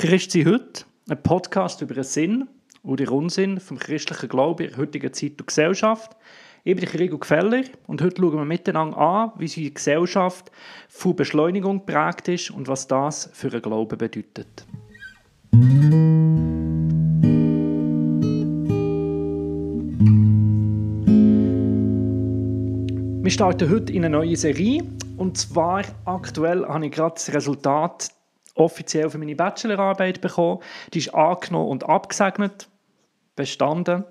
Christi heute, ein Podcast über den Sinn oder den Unsinn vom christlichen Glauben in der heutigen Zeit und Gesellschaft. Ich bin Rigo Gefeller und heute schauen wir miteinander an, wie unsere Gesellschaft von Beschleunigung geprägt ist und was das für einen Glauben bedeutet. Wir starten heute in eine neue Serie und zwar aktuell habe ich gerade das Resultat offiziell für meine Bachelorarbeit bekommen. Die ist angenommen und abgesegnet, bestanden.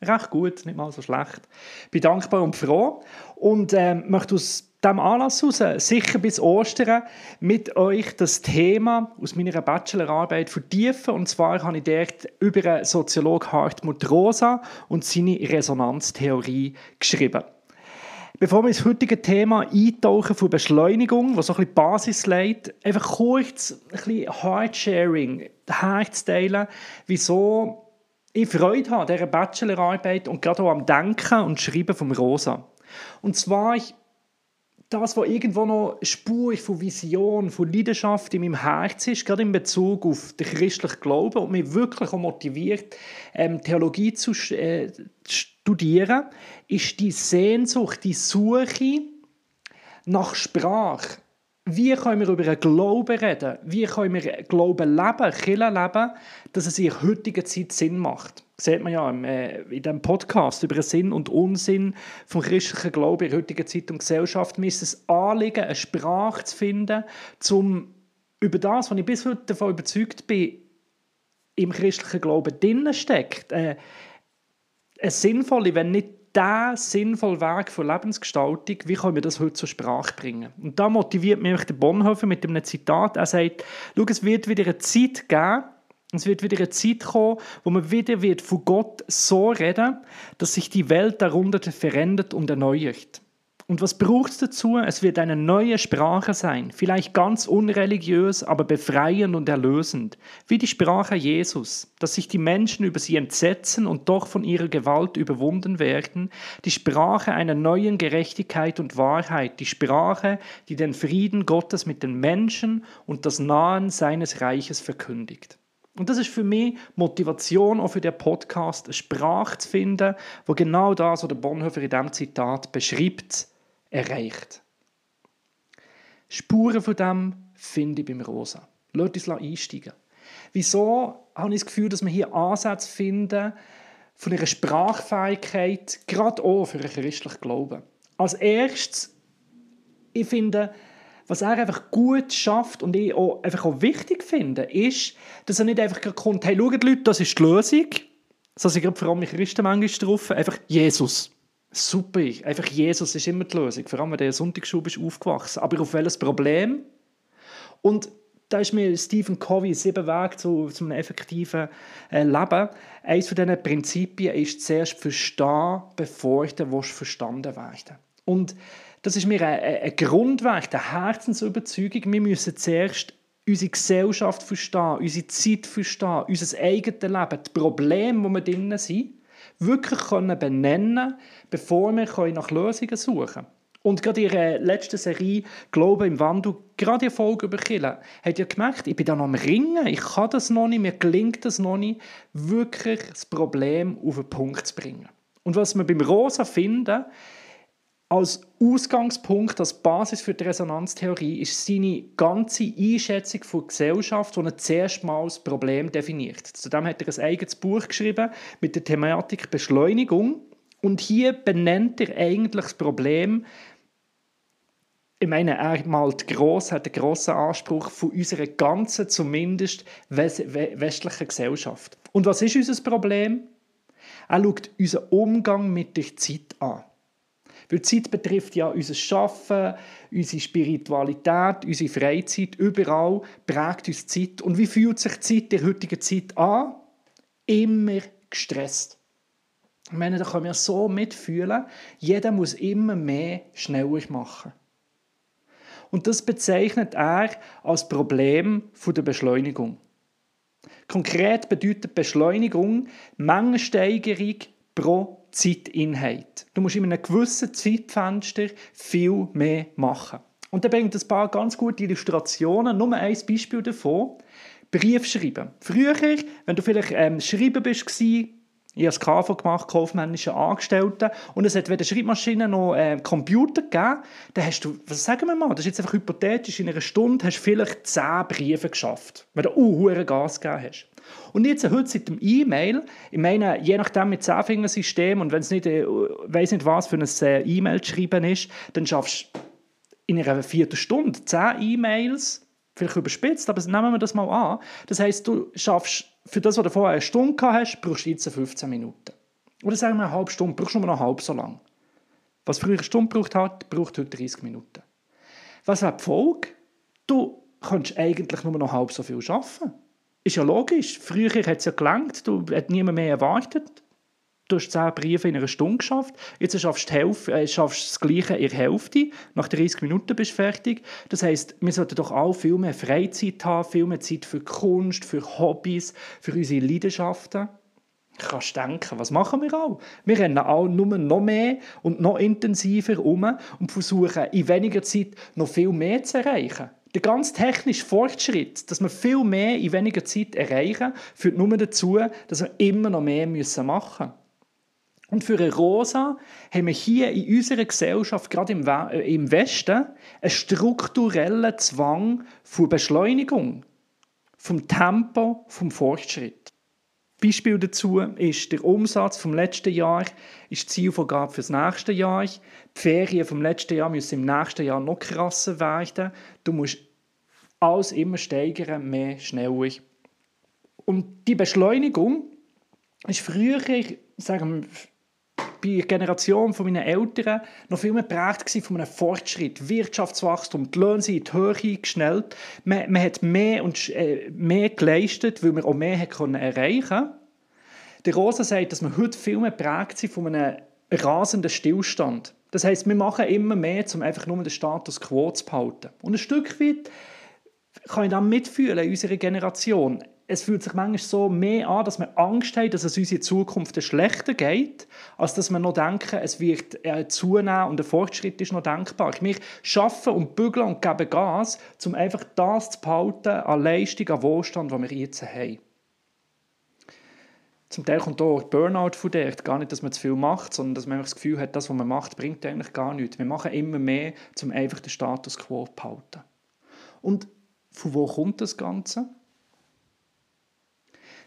Recht gut, nicht mal so schlecht. Bin dankbar und froh und äh, möchte aus diesem Anlass heraus, sicher bis Ostern, mit euch das Thema aus meiner Bachelorarbeit vertiefen. Und zwar habe ich dort über den Soziolog Hartmut Rosa und seine Resonanztheorie geschrieben. Bevor wir ins heutige Thema eintauchen von Beschleunigung, was so ein bisschen Basis legt, einfach kurz ein bisschen Hardsharing herzuteilen, wieso ich Freude habe an dieser Bachelorarbeit und gerade auch am Denken und Schreiben vom Rosa. Und zwar das, was irgendwo noch Spur von Vision, von Leidenschaft in meinem Herzen ist, gerade in Bezug auf den christlichen Glauben und mich wirklich auch motiviert, ähm, Theologie zu äh, studieren, ist die Sehnsucht, die Suche nach Sprache. Wie können wir über einen Glauben reden? Wie können wir Glauben leben, Kirche leben, dass es in der heutigen Zeit Sinn macht? Das sieht man ja äh, in diesem Podcast über den Sinn und Unsinn vom christlichen Glauben in der heutigen Zeit und Gesellschaft. Mir ist es Anliegen, eine Sprache zu finden, um über das, was ich bis heute davon überzeugt bin, im christlichen Glauben drinnen steckt, äh, eine sinnvolle, wenn nicht der sinnvolle Weg für Lebensgestaltung, wie können wir das heute zur Sprache bringen? Und da motiviert mich der Bonhoeffer mit einem Zitat. Er sagt, schau, es wird wieder eine Zeit geben, es wird wieder eine Zeit kommen, wo man wieder wird von Gott so reden, dass sich die Welt darunter verändert und erneuert. Und was braucht es dazu? Es wird eine neue Sprache sein, vielleicht ganz unreligiös, aber befreiend und erlösend, wie die Sprache Jesus, dass sich die Menschen über sie entsetzen und doch von ihrer Gewalt überwunden werden, die Sprache einer neuen Gerechtigkeit und Wahrheit, die Sprache, die den Frieden Gottes mit den Menschen und das Nahen seines Reiches verkündigt. Und das ist für mich Motivation auch für den Podcast, eine Sprache zu finden, wo genau das, was der Bonhoeffer in diesem Zitat beschreibt, erreicht. Spuren von dem finde ich beim Rosa. Lass uns einsteigen. Wieso habe ich das Gefühl, dass wir hier Ansätze finden von einer Sprachfähigkeit, gerade auch für einen christlichen Glauben? Als erstes, ich finde, was er einfach gut schafft und ich auch, einfach auch wichtig finde, ist, dass er nicht einfach kommt, hey, schaut Leute, das ist die Lösung, sondern ich gerade vor allem Christen manchmal drauf, einfach Jesus. Super, einfach Jesus ist immer die Lösung, vor allem wenn der Sonntagsschub ist aufgewachsen. Aber auf welches Problem? Und da ist mir Stephen Covey «Sieben Wege zu, zu einem effektiven äh, Leben». Eines von diesen Prinzipien ist zuerst verstehen, bevor du verstanden werden Und das ist mir ein, ein Grundweg, eine Herzensüberzeugung. Wir müssen zuerst unsere Gesellschaft verstehen, unsere Zeit verstehen, unser eigenes Leben, die Probleme, wo wir drinnen sind wirklich können benennen bevor wir nach Lösungen suchen können. Und gerade in ihrer letzten Serie «Glaube im Wandel», gerade die Folge über Kirche, hat ja gemerkt, ich bin da noch am Ringen, ich kann das noch nicht, mir gelingt das noch nicht, wirklich das Problem auf den Punkt zu bringen. Und was wir beim Rosa finden, als Ausgangspunkt, als Basis für die Resonanztheorie ist seine ganze Einschätzung von Gesellschaft, die er zuerst mal das Problem definiert. Zudem hat er ein eigenes Buch geschrieben mit der Thematik Beschleunigung. Und hier benennt er eigentlich das Problem, ich meine, er malt gross, hat einen grossen Anspruch von unserer ganzen, zumindest westlichen Gesellschaft. Und was ist unser Problem? Er schaut unseren Umgang mit der Zeit an. Weil Zeit betrifft ja unser Schaffen, unsere Spiritualität, unsere Freizeit. Überall prägt uns Zeit. Und wie fühlt sich Zeit der heutigen Zeit an? Immer gestresst. Ich meine, da können wir so mitfühlen. Jeder muss immer mehr schneller machen. Und das bezeichnet er als Problem der Beschleunigung. Konkret bedeutet Beschleunigung Mengensteigerung pro Zeiteinheit. Du musst in einem gewissen Zeitfenster viel mehr machen. Und da bringt ein paar ganz gute Illustrationen. Nur ein Beispiel davon. Brief schreiben. Früher, wenn du vielleicht ähm, schreiben bist, ich habe das KV gemacht, kaufmännische Angestellte. Und es hat weder Schreibmaschine noch äh, Computer gegeben. Dann hast du, was sagen wir mal, das ist jetzt einfach hypothetisch, in einer Stunde hast du vielleicht zehn Briefe geschafft, wenn du uh, Gas gegeben hast. Und jetzt heute seit dem E-Mail, ich meine, je nachdem mit Zehnfingersystem und wenn es nicht, äh, weiß nicht was für ein äh, E-Mail zu schreiben ist, dann schaffst du in einer Viertelstunde zehn E-Mails, vielleicht überspitzt, aber nehmen wir das mal an. Das heißt, du schaffst für das, was du vorher eine Stunde gehabt hast, brauchst du jetzt 15 Minuten. Oder sagen wir eine halbe Stunde, brauchst du nur noch halb so lang. Was früher eine Stunde gebraucht hat, braucht heute 30 Minuten. Was wäre die Folge? Du kannst eigentlich nur noch halb so viel arbeiten. Ist ja logisch. Früher hat es ja gelangt, du hat niemand mehr erwartet. Du hast 10 Briefe in einer Stunde geschafft. Jetzt schaffst du äh, schaffst das Gleiche in der Hälfte. Nach 30 Minuten bist du fertig. Das heisst, wir sollten doch auch viel mehr Freizeit haben, viel mehr Zeit für Kunst, für Hobbys, für unsere Leidenschaften. Kannst denken, was machen wir auch? Wir rennen auch nur noch mehr und noch intensiver um und versuchen in weniger Zeit noch viel mehr zu erreichen. Der ganz technische Fortschritt, dass wir viel mehr in weniger Zeit erreichen, führt nur dazu, dass wir immer noch mehr machen müssen. Und für eine Rosa haben wir hier in unserer Gesellschaft, gerade im, äh, Westen, einen strukturellen Zwang für Beschleunigung, vom Tempo, vom Fortschritt. Beispiel dazu ist der Umsatz vom letzten Jahr ist die Zielvorgabe für das nächste Jahr. Die Ferien vom letzten Jahr müssen im nächsten Jahr noch krasser werden. Du musst alles immer steigern, mehr, schneller. Und die Beschleunigung ist früher, sagen wir, bei der Generation von meinen Eltern noch viel mehr geprägt von einem Fortschritt, Wirtschaftswachstum, die Löhne sind in die Höhe geschnellt. Man, man hat mehr und äh, mehr geleistet, weil man auch mehr hat können erreichen Der Rosa sagt, dass wir heute viel mehr geprägt von einem rasenden Stillstand. Das heißt, wir machen immer mehr, um einfach nur den Status quo zu behalten. Und ein Stück weit kann ich dann mitfühlen in unserer Generation es fühlt sich manchmal so mehr an, dass wir Angst haben, dass es uns in Zukunft schlechter geht, als dass wir noch denken, es wird äh, zunehmen und der Fortschritt ist noch denkbar. Wir schaffen und bügeln und geben Gas, um einfach das zu behalten an Leistung, an Wohlstand, was wir jetzt haben. Zum Teil kommt auch Burnout von dort. Gar nicht, dass man zu viel macht, sondern dass man das Gefühl hat, das, was man macht, bringt eigentlich gar nichts. Wir machen immer mehr, um einfach den Status quo zu behalten. Und von wo kommt das Ganze?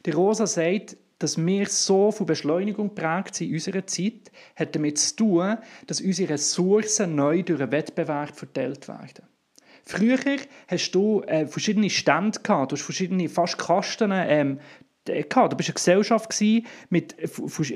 Die Rosa sagt, dass wir so von Beschleunigung geprägt sind in unserer Zeit, hat damit zu tun, dass unsere Ressourcen neu durch einen Wettbewerb verteilt werden. Früher hast du äh, verschiedene Stände gehabt, du hast verschiedene fast Kasten ähm, gehabt. Du bist eine Gesellschaft mit,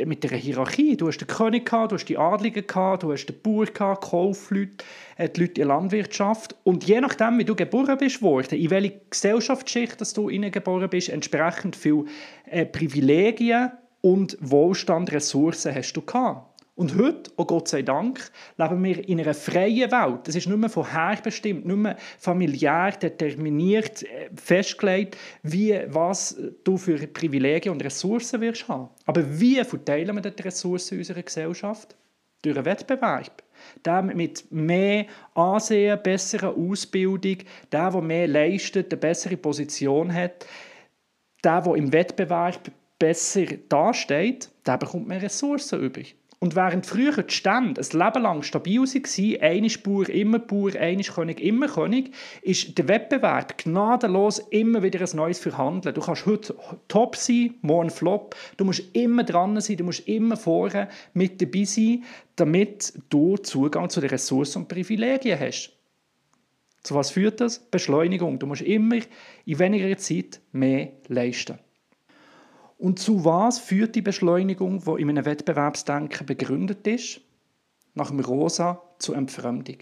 mit einer Hierarchie. Du hast den König, du hast die Adligen, gehabt, du hast den Bauer, gehabt, Kaufleute, äh, die Leute in der Landwirtschaft. Und je nachdem, wie du geboren bist worden, in welche Gesellschaftsschicht dass du geboren bist, entsprechend viele äh, Privilegien und Wohlstand, Ressourcen hast du gehabt. Und heute, oh Gott sei Dank, leben wir in einer freien Welt. Das ist nicht mehr vorherbestimmt, nicht mehr familiär determiniert, äh, festgelegt, wie, was du für Privilegien und Ressourcen wirst haben. Aber wie verteilen wir die Ressourcen unserer Gesellschaft? Durch einen Wettbewerb. Der mit mehr Ansehen, besserer Ausbildung, der, der mehr leistet, eine bessere Position hat, der, der im Wettbewerb besser dasteht, der bekommt mehr Ressourcen übrig. Und während früher die Stände ein Leben lang stabil waren, eine Spur, immer Bauer, eine König, immer König, ist der Wettbewerb gnadenlos immer wieder ein neues Verhandeln. Du kannst heute top sein, morgen flop. Du musst immer dran sein, du musst immer vorne mit dabei sein, damit du Zugang zu den Ressourcen und Privilegien hast. Zu was führt das? Beschleunigung. Du musst immer in weniger Zeit mehr leisten. Und zu was führt die Beschleunigung, die in einem Wettbewerbsdenken begründet ist? Nach dem Rosa zur Entfremdung.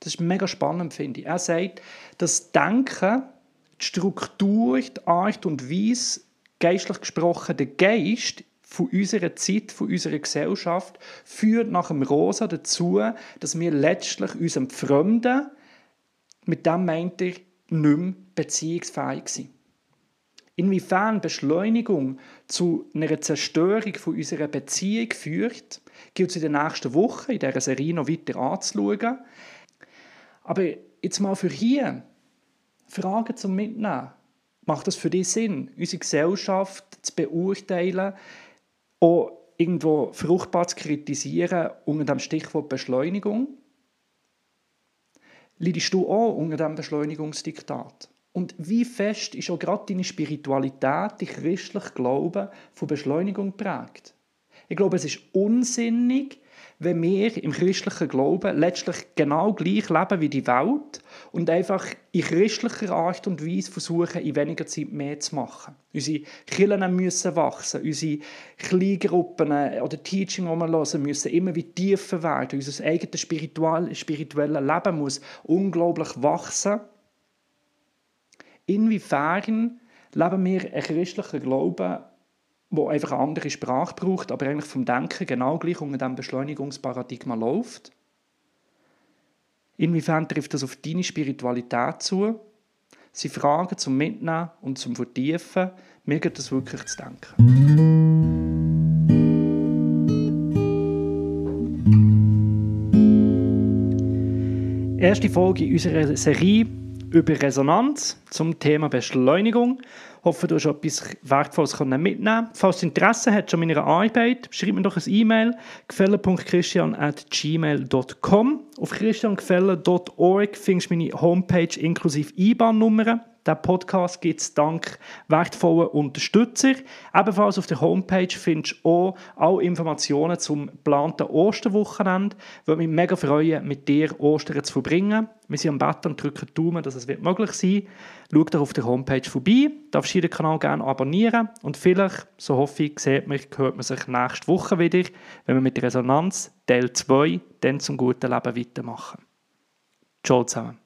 Das ist mega spannend, finde ich. Er sagt, das Denken, die Struktur, die Art und Weise, geistlich gesprochen, der Geist von unserer Zeit, von unserer Gesellschaft, führt nach dem Rosa dazu, dass wir letztlich uns entfremden. Mit dem meint er, nicht mehr beziehungsfähig sind. Inwiefern Beschleunigung zu einer Zerstörung von unserer Beziehung führt, gilt es in den nächsten Wochen in dieser Serie noch weiter anzuschauen. Aber jetzt mal für hier Fragen zum Mitnehmen. macht das für dich Sinn, unsere Gesellschaft zu beurteilen, auch irgendwo fruchtbar zu kritisieren unter dem Stichwort Beschleunigung? Leidest du auch unter dem Beschleunigungsdiktat? Und wie fest ist auch gerade deine Spiritualität, dein christlicher Glaube von Beschleunigung prägt? Ich glaube, es ist unsinnig, wenn wir im christlichen Glauben letztlich genau gleich leben wie die Welt und einfach in christlicher Art und Weise versuchen, in weniger Zeit mehr zu machen. Unsere Kirchen müssen wachsen, unsere Kleingruppen oder Teaching, die wir hören, müssen immer wieder tiefer werden. Unser eigenes spirituelles Leben muss unglaublich wachsen. Inwiefern leben wir einen christlichen Glauben wo einfach eine andere Sprache braucht, aber eigentlich vom Denken genau gleich unter diesem Beschleunigungsparadigma läuft. Inwiefern trifft das auf deine Spiritualität zu? Sie Fragen zum Mitnehmen und zum Vertiefen. Mir geht das wirklich zu denken. Erste Folge unserer Serie über Resonanz zum Thema Beschleunigung. Hoffe, du hast etwas Wertvolles mitnehmen. Falls du Interesse hast an meiner Arbeit, schreib mir doch ein E-Mail gefälle.christian.gmail.com Auf christiangefälle.org findest du meine Homepage inklusive IBAN-Nummern. Der Podcast gibt es dank wertvollen Unterstützer. Ebenfalls auf der Homepage findest du auch alle Informationen zum geplanten Osterwochenende. Ich würde mich mega freuen, mit dir Ostern zu verbringen. Wir sind am Bett und drücken Daumen, dass es möglich sein wird. Schau doch auf der Homepage vorbei. Du darfst jeden Kanal gerne abonnieren. Und vielleicht, so hoffe ich, sieht man, hört man sich nächste Woche wieder, wenn wir mit Resonanz Teil 2 dann zum guten Leben weitermachen. Ciao zusammen.